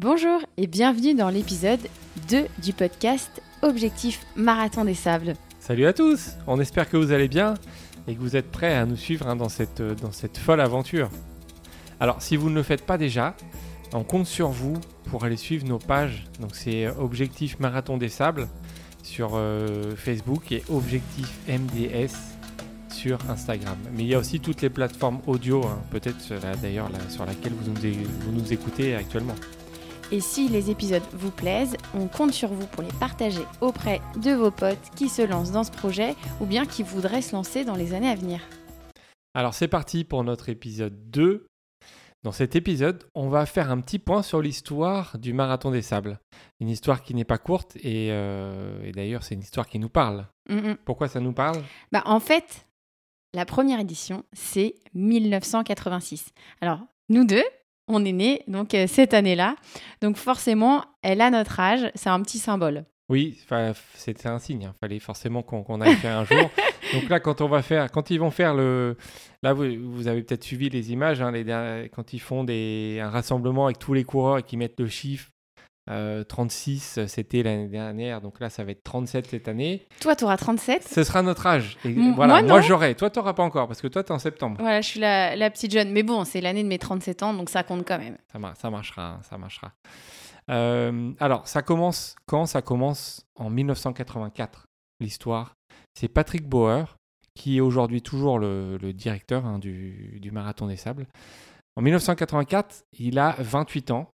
Bonjour et bienvenue dans l'épisode 2 du podcast Objectif Marathon des Sables. Salut à tous, on espère que vous allez bien et que vous êtes prêts à nous suivre hein, dans, cette, euh, dans cette folle aventure. Alors si vous ne le faites pas déjà, on compte sur vous pour aller suivre nos pages. Donc c'est Objectif Marathon des Sables sur euh, Facebook et Objectif MDS sur Instagram. Mais il y a aussi toutes les plateformes audio, hein, peut-être d'ailleurs sur laquelle vous vous nous écoutez actuellement. Et si les épisodes vous plaisent, on compte sur vous pour les partager auprès de vos potes qui se lancent dans ce projet ou bien qui voudraient se lancer dans les années à venir. Alors c'est parti pour notre épisode 2. Dans cet épisode, on va faire un petit point sur l'histoire du Marathon des Sables. Une histoire qui n'est pas courte et, euh, d'ailleurs c'est une histoire qui nous parle. Pourquoi ça nous parle? Bah, En fait, la première édition, c'est 1986. Alors, nous deux, on est né donc euh, cette année-là. Donc forcément, elle a notre âge, c'est un petit symbole. Oui, c'était un signe. Il hein. fallait forcément qu'on aille faire un jour. Donc là, quand on va faire, quand ils vont faire le, là vous, avez peut-être suivi les images, hein, les, quand ils font des, un rassemblement avec tous les coureurs et qu'ils mettent le chiffre 36, euh, c'était l'année dernière, donc là ça va être 37 cette année. Toi, tu auras 37 Ce sera notre âge. voilà, moi, j'aurai. Toi, tu n'auras pas encore, parce que toi, tu es en septembre. Voilà, je suis la, la petite jeune. Mais bon, c'est l'année de mes 37 ans, donc ça compte quand même. Ça, ça marchera, hein, ça marchera. Euh, alors, ça commence quand Ça commence en 1984, l'histoire. C'est Patrick Bauer, qui est aujourd'hui toujours le, directeur hein, du, du Marathon des Sables. En 1984, il a 28 ans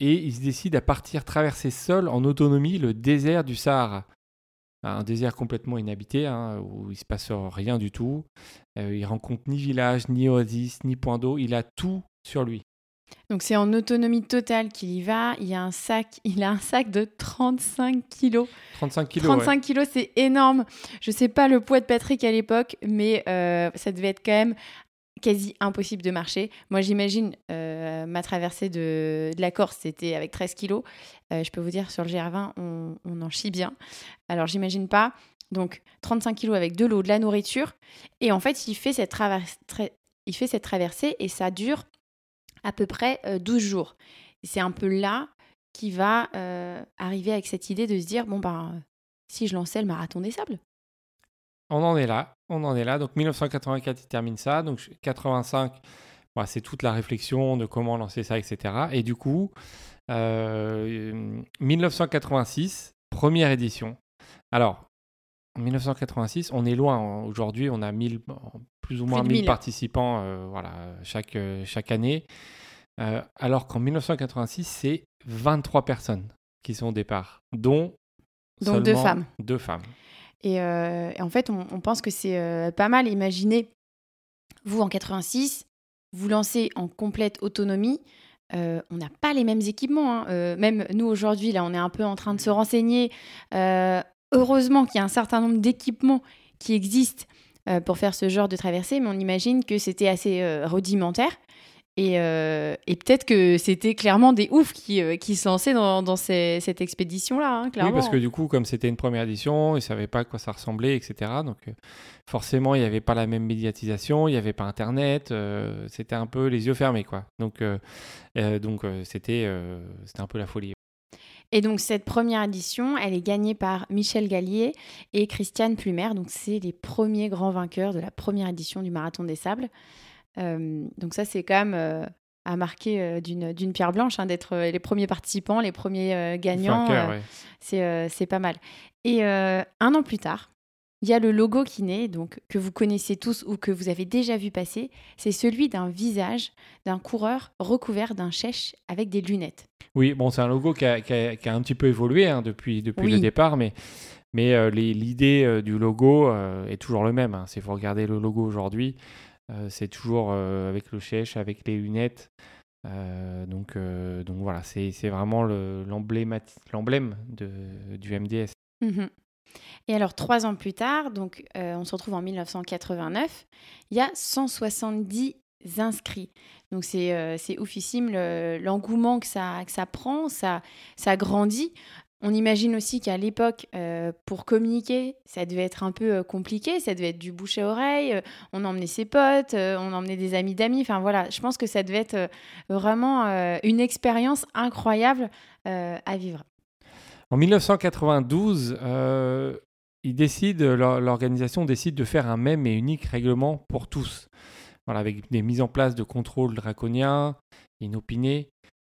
et il se décide à partir traverser seul en autonomie le désert du Sahara. Un désert complètement inhabité, hein, où il se passe rien du tout. Euh, il rencontre ni village, ni oasis, ni point d'eau. Il a tout sur lui. Donc c'est en autonomie totale qu'il y va. Il a un sac, il a un sac de 35 kilos. 35 kilos. 35 kilos, c'est énorme. Je sais pas le poids de Patrick à l'époque, mais euh, ça devait être quand même quasi impossible de marcher. Moi, j'imagine euh, ma traversée de, la Corse, c'était avec 13 kilos. Euh, je peux vous dire, sur le GR20, on, en chie bien. Alors, j'imagine pas. Donc, 35 kilos avec de l'eau, de la nourriture. Et en fait, il fait cette, il fait cette traversée et ça dure à peu près 12 euh, jours. c'est un peu là qu'il va arriver avec cette idée de se dire, bon, ben, si je lançais le marathon des sables. On en est là, on en est là. Donc 1984, il termine ça. Donc 85, bah, c'est toute la réflexion de comment lancer ça, etc. Et du coup, 1986, euh, première édition. Alors, en 1986, on est loin. Aujourd'hui, on a 1000, plus ou moins 1000 participants euh, voilà, chaque, euh, chaque année. alors qu'en 1986, c'est 23 personnes qui sont au départ, dont, Donc deux femmes. Deux femmes. Euh, et, en fait, on, pense que c'est euh, pas mal. Imaginez, vous en 86, vous lancez en complète autonomie. Euh, on n'a pas les mêmes équipements. Hein. même nous, aujourd'hui, là, on est un peu en train de se renseigner. heureusement qu'il y a un certain nombre d'équipements qui existent pour faire ce genre de traversée, mais on imagine que c'était assez rudimentaire. Euh, et, peut-être que c'était clairement des oufs qui, euh, qui se lançaient dans, cette expédition-là, hein, clairement. Oui, parce que du coup, comme c'était une première édition, ils ne savaient pas à quoi ça ressemblait, etc. Donc euh, forcément, il n'y avait pas la même médiatisation, il n'y avait pas Internet, c'était un peu les yeux fermés, quoi. Donc donc c'était c'était un peu la folie. Et donc cette première édition, elle est gagnée par Michel Gallier et Christiane Plumer. Donc c'est les premiers grands vainqueurs de la première édition du Marathon des Sables. Euh, donc ça, c'est quand même euh, à marquer euh, d'une pierre blanche, hein, d'être les premiers participants, les premiers gagnants. C'est pas mal. Et un an plus tard, il y a le logo qui naît, donc que vous connaissez tous ou que vous avez déjà vu passer. C'est celui d'un visage d'un coureur recouvert d'un chèche avec des lunettes. Oui, bon, c'est un logo qui a, un petit peu évolué hein, depuis, depuis le départ, mais, mais l'idée du logo est toujours le même. Hein. Si vous regardez le logo aujourd'hui, euh, c'est toujours euh, avec le chèche, avec les lunettes. Euh, donc, donc voilà, c'est vraiment l'emblème du MDS. Mmh Et alors, trois ans plus tard, donc on se retrouve en 1989, il y a 170 inscrits. Donc c'est oufissime l'engouement que, ça, que ça prend, ça, ça grandit. On imagine aussi qu'à l'époque, euh, pour communiquer, ça devait être un peu euh, compliqué, ça devait être du bouche à oreille, euh, on emmenait ses potes, on emmenait des amis d'amis, enfin voilà, je pense que ça devait être vraiment une expérience incroyable à vivre. En 1992, il décide, l'organisation décide de faire un même et unique règlement pour tous. Voilà, avec des mises en place de contrôles draconiens, inopinés,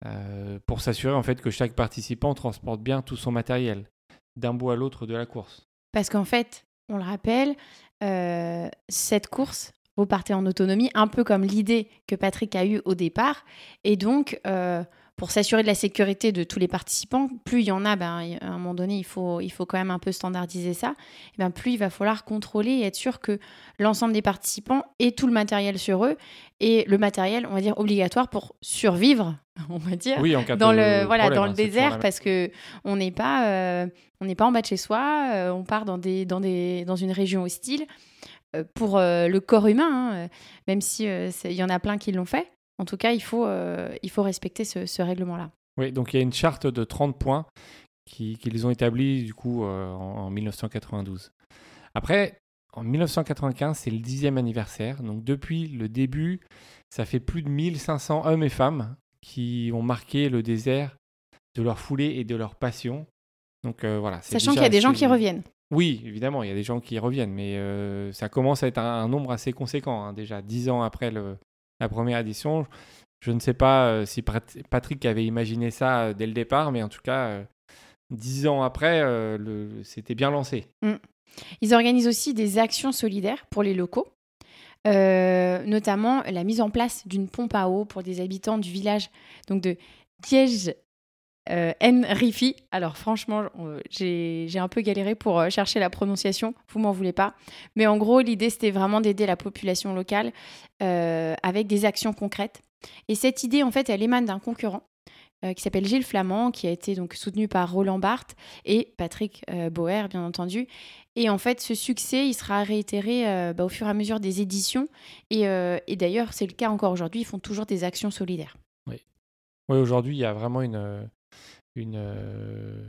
euh, pour s'assurer en fait que chaque participant transporte bien tout son matériel d'un bout à l'autre de la course. Parce qu'en fait, on le rappelle, euh, cette course, vous partez en autonomie, un peu comme l'idée que Patrick a eue au départ. Et donc, euh, pour s'assurer de la sécurité de tous les participants, plus il y en a, ben, à un moment donné, il faut, il faut quand même un peu standardiser ça, et ben, plus il va falloir contrôler et être sûr que l'ensemble des participants aient tout le matériel sur eux, et le matériel, on va dire, obligatoire pour survivre, on va dire, dans, le, voilà, dans le hein, désert, parce que on n'est pas, euh, on n'est pas en bas de chez soi, euh, on part dans, des, dans, des, dans une région hostile. Euh, pour le corps humain, hein, même s'il il y en a plein qui l'ont fait, en tout cas, il faut, euh, il faut respecter ce, règlement-là. Oui, donc il y a une charte de 30 points qu'ils ont établis du coup euh, en, 1992. Après, en 1995, c'est le dixième anniversaire. Donc depuis le début, ça fait plus de 1500 hommes et femmes qui ont marqué le désert de leur foulée et de leur passion. Donc euh, voilà. Sachant qu'il y a des gens qui reviennent. Oui, évidemment, il y a des gens qui reviennent, mais ça commence à être un, nombre assez conséquent. Hein, déjà, dix ans après le, la première édition. Je ne sais pas euh, si Patrick avait imaginé ça euh, dès le départ, mais en tout cas, euh, dix ans après, c'était bien lancé. Mm. Ils organisent aussi des actions solidaires pour les locaux. notamment la mise en place d'une pompe à eau pour des habitants du village donc de Tiège euh, Enrifi. Alors franchement, j'ai un peu galéré pour euh, chercher la prononciation, vous m'en voulez pas. Mais en gros, l'idée, c'était vraiment d'aider la population locale euh, avec des actions concrètes. Et cette idée, en fait, elle émane d'un concurrent qui s'appelle Gilles Flamand, qui a été donc soutenu par Roland Barthes et Patrick Bauer, bien entendu. Et en fait, ce succès, il sera réitéré bah, au fur et à mesure des éditions. Et, et d'ailleurs, c'est le cas encore aujourd'hui, ils font toujours des actions solidaires. Oui, oui aujourd'hui, il y a vraiment une, une, euh,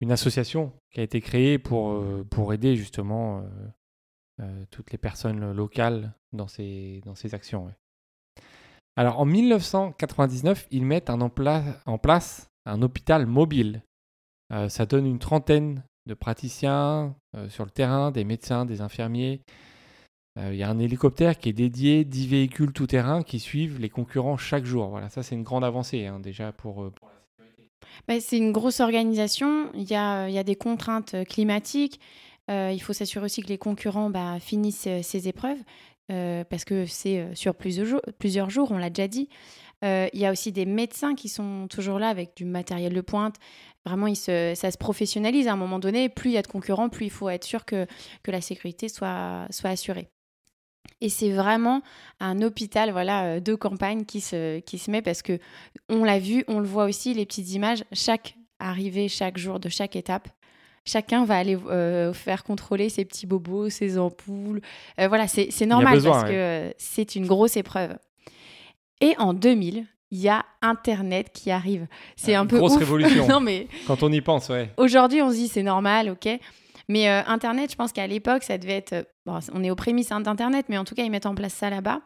une association qui a été créée pour, euh, pour aider justement euh, toutes les personnes locales dans ces, dans ces actions. Alors en 1999, ils mettent en, en place un hôpital mobile. ça donne une trentaine de praticiens sur le terrain, des médecins, des infirmiers. Il y a un hélicoptère qui est dédié, 10 véhicules tout-terrain qui suivent les concurrents chaque jour. Voilà, ça c'est une grande avancée hein, déjà pour bah, c'est une grosse organisation. Il y a, a des contraintes euh, climatiques. Euh, il faut s'assurer aussi que les concurrents bah, finissent euh, ces épreuves parce que c'est sur plusieurs jours, on l'a déjà dit. il y a aussi des médecins qui sont toujours là avec du matériel de pointe. Vraiment, se, ça se professionnalise à un moment donné. Plus il y a de concurrents, plus il faut être sûr que, la sécurité soit assurée. Et c'est vraiment un hôpital voilà, euh, de campagne qui se, qui se met parce que on l'a vu, on le voit aussi, les petites images, chaque arrivée, chaque jour de chaque étape, chacun va aller euh, faire contrôler ses petits bobos, ses ampoules. Euh, voilà, c'est normal parce que c'est une grosse épreuve. Et en 2000, il y a Internet qui arrive. C'est un peu grosse révolution. non, mais quand on y pense, ouais. Aujourd'hui, on se dit c'est normal, ok. Mais euh, Internet, je pense qu'à l'époque, ça devait être. Euh, bon, on est aux prémices hein, d'Internet, mais en tout cas, ils mettent en place ça là-bas.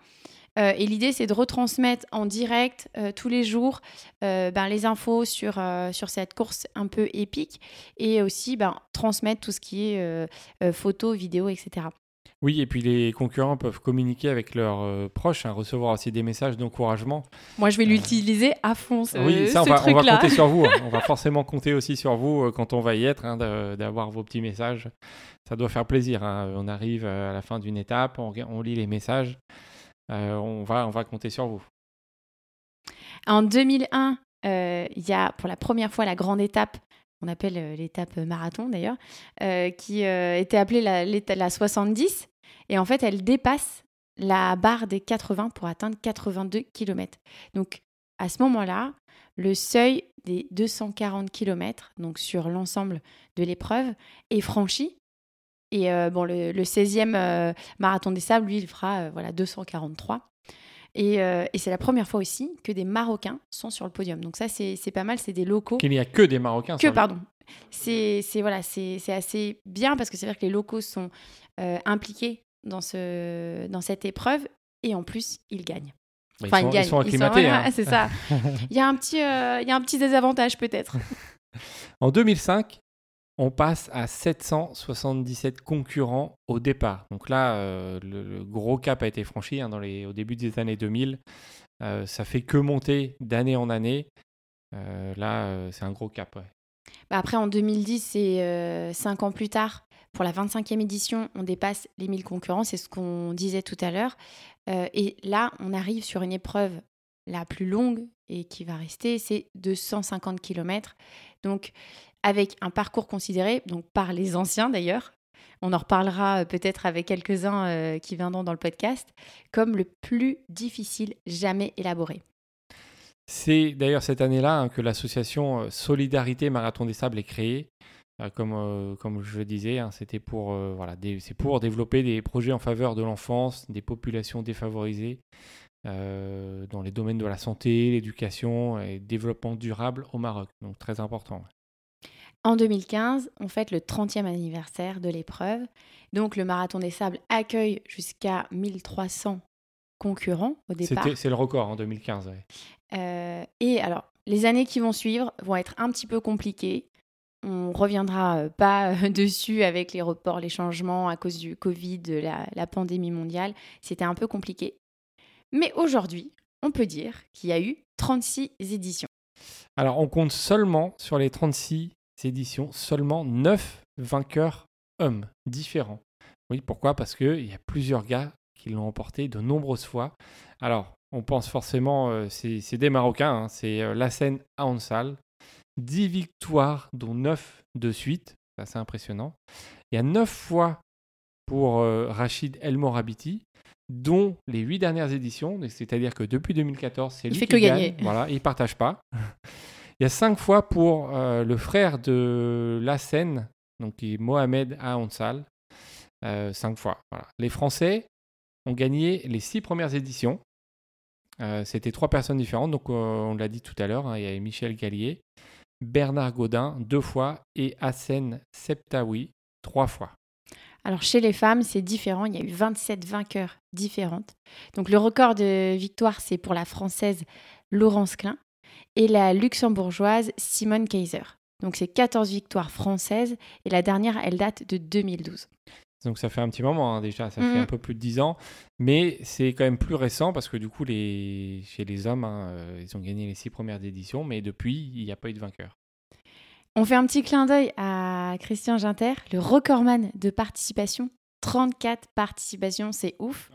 Euh, et l'idée, c'est de retransmettre en direct tous les jours ben, les infos sur, sur cette course un peu épique et aussi ben, transmettre tout ce qui est photos, vidéos, etc. Oui, et puis les concurrents peuvent communiquer avec leurs euh, proches, hein, recevoir aussi des messages d'encouragement. Moi, je vais euh, l'utiliser à fond. Ce, oui, ça, on, va, compter sur vous. Hein. On va forcément compter aussi sur vous euh, quand on va y être, hein, d'avoir vos petits messages. Ça doit faire plaisir. On arrive à la fin d'une étape, on, lit les messages. on, va, on va compter sur vous. En 2001, il y a pour la première fois la grande étape on appelle l'étape marathon d'ailleurs, qui était appelée la, la 70. Et en fait, elle dépasse la barre des 80 pour atteindre 82 km. Donc, à ce moment-là, le seuil des 240 km, donc sur l'ensemble de l'épreuve, est franchi. Et euh, bon, le, 16e euh, marathon des sables, lui, il fera euh, voilà 243. Et, et c'est la première fois aussi que des Marocains sont sur le podium. Donc ça, c'est pas mal, c'est des locaux. Qu'il n'y a que des Marocains. Que, pardon, c'est voilà, c'est assez bien parce que c'est vrai que les locaux sont euh, impliqués dans, ce, dans cette épreuve et en plus, ils gagnent. Bah, enfin, ils, sont, ils, gagnent. ils sont acclimatés. Hein. C'est ça. il, y a un petit, euh, il y a un petit désavantage peut-être. en 2005, on passe à 777 concurrents au départ. Donc là, euh, le, gros cap a été franchi hein, dans les, au début des années 2000. Euh, ça fait que monter d'année en année. là, c'est un gros cap. Bah après, en 2010, c'est 5 ans plus tard. Pour la 25e édition, on dépasse les 1000 concurrents, c'est ce qu'on disait tout à l'heure. Euh, et là, on arrive sur une épreuve la plus longue et qui va rester, c'est 250 km. Donc, avec un parcours considéré, donc par les anciens d'ailleurs, on en reparlera euh, peut-être avec quelques-uns euh, qui viendront dans le podcast, comme le plus difficile jamais élaboré. C'est d'ailleurs cette année-là hein, que l'association Solidarité Marathon des Sables est créée. Euh, comme, euh, comme je disais, hein, c'était pour, euh, voilà, c'est pour développer des projets en faveur de l'enfance, des populations défavorisées, dans les domaines de la santé, l'éducation et développement durable au Maroc. Donc très important. En 2015, on fête le 30e anniversaire de l'épreuve. Donc le Marathon des Sables accueille jusqu'à 1300 concurrents au départ. C'est le record en 2015. et alors, les années qui vont suivre vont être un petit peu compliquées. On reviendra euh, pas euh, dessus avec les reports, les changements à cause du Covid, de la, pandémie mondiale. C'était un peu compliqué. Mais aujourd'hui, on peut dire qu'il y a eu 36 éditions. Alors, on compte seulement sur les 36 éditions, seulement 9 vainqueurs hommes différents. Oui, pourquoi? Parce qu'il y a plusieurs gars qui l'ont emporté de nombreuses fois. Alors, on pense forcément, euh, c'est des Marocains, hein. c'est Lassen Aonsal, 10 victoires, dont 9 de suite. C'est assez impressionnant. Il y a 9 fois pour euh, Rachid El Morabiti, dont les 8 dernières éditions. C'est-à-dire que depuis 2014, c'est lui fait qui que gagne. Gagner. Voilà, il ne partage pas. il y a 5 fois pour euh, le frère de Lassen, donc qui est Mohamed Aounsal. 5 euh, fois. Les Français ont gagné les 6 premières éditions. C'était trois personnes différentes, donc on l'a dit tout à l'heure, hein, il y avait Michel Gallier, Bernard Godin deux fois et Hassen Septaoui trois fois. Alors chez les femmes, c'est différent. Il y a eu 27 vainqueurs différentes. Donc le record de victoire, c'est pour la française Laurence Klein et la luxembourgeoise Simone Kaiser. Donc c'est 14 victoires françaises et la dernière, elle date de 2012. Donc ça fait un petit moment hein, déjà, ça fait mm. un peu plus de 10 ans, mais c'est quand même plus récent parce que du coup, les... chez les hommes, hein, euh, ils ont gagné les six premières éditions, mais depuis, il n'y a pas eu de vainqueur. On fait un petit clin d'œil à Christian Ginter, le recordman de participation. 34 participations, c'est ouf.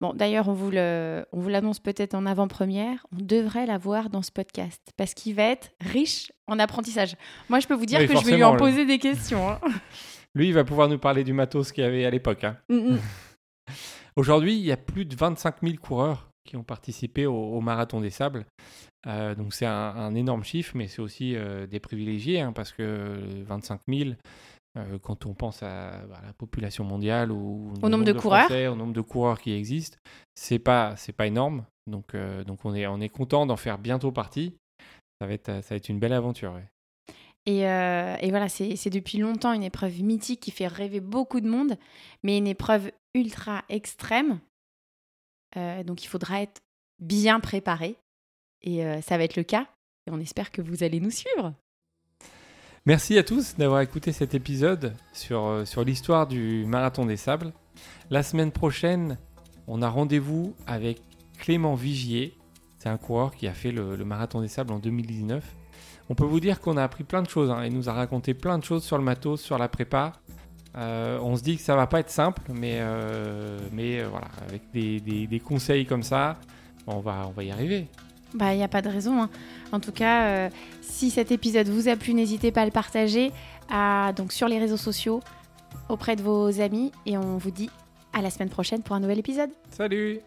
Bon, d'ailleurs, on vous l'annonce peut-être en avant-première. On devrait la voir dans ce podcast parce qu'il va être riche en apprentissage. Moi, je peux vous dire que je vais lui en poser des questions. Hein. Lui, il va pouvoir nous parler du matos qu'il y avait à l'époque. Hein. Mm, mm. Aujourd'hui, il y a plus de 25 000 coureurs qui ont participé au, Marathon des Sables. Euh, donc c'est un, énorme chiffre, mais c'est aussi euh, des privilégiés, hein, parce que 25 000, euh, quand on pense à, la population mondiale ou au nombre, de, coureurs, au nombre de coureurs qui existent, c'est pas c'est pas énorme. Donc donc on est on est content d'en faire bientôt partie. Ça va être ça va être une belle aventure. Euh, et, voilà, c'est depuis longtemps une épreuve mythique qui fait rêver beaucoup de monde, mais une épreuve ultra extrême. Euh, donc il faudra être bien préparé. Et euh, ça va être le cas. Et on espère que vous allez nous suivre. Merci à tous d'avoir écouté cet épisode sur, sur l'histoire du Marathon des Sables. La semaine prochaine, on a rendez-vous avec Clément Vigier. C'est un coureur qui a fait le, le Marathon des Sables en 2019 on peut vous dire qu'on a appris plein de choses. Hein. Il nous a raconté plein de choses sur le matos, sur la prépa. Euh, on se dit que ça va pas être simple, mais, euh, mais euh, voilà, avec des, conseils comme ça, on va, on va y arriver. Bah, il n'y a pas de raison. Hein. En tout cas, si cet épisode vous a plu, n'hésitez pas à le partager à, donc, sur les réseaux sociaux, auprès de vos amis. Et on vous dit à la semaine prochaine pour un nouvel épisode. Salut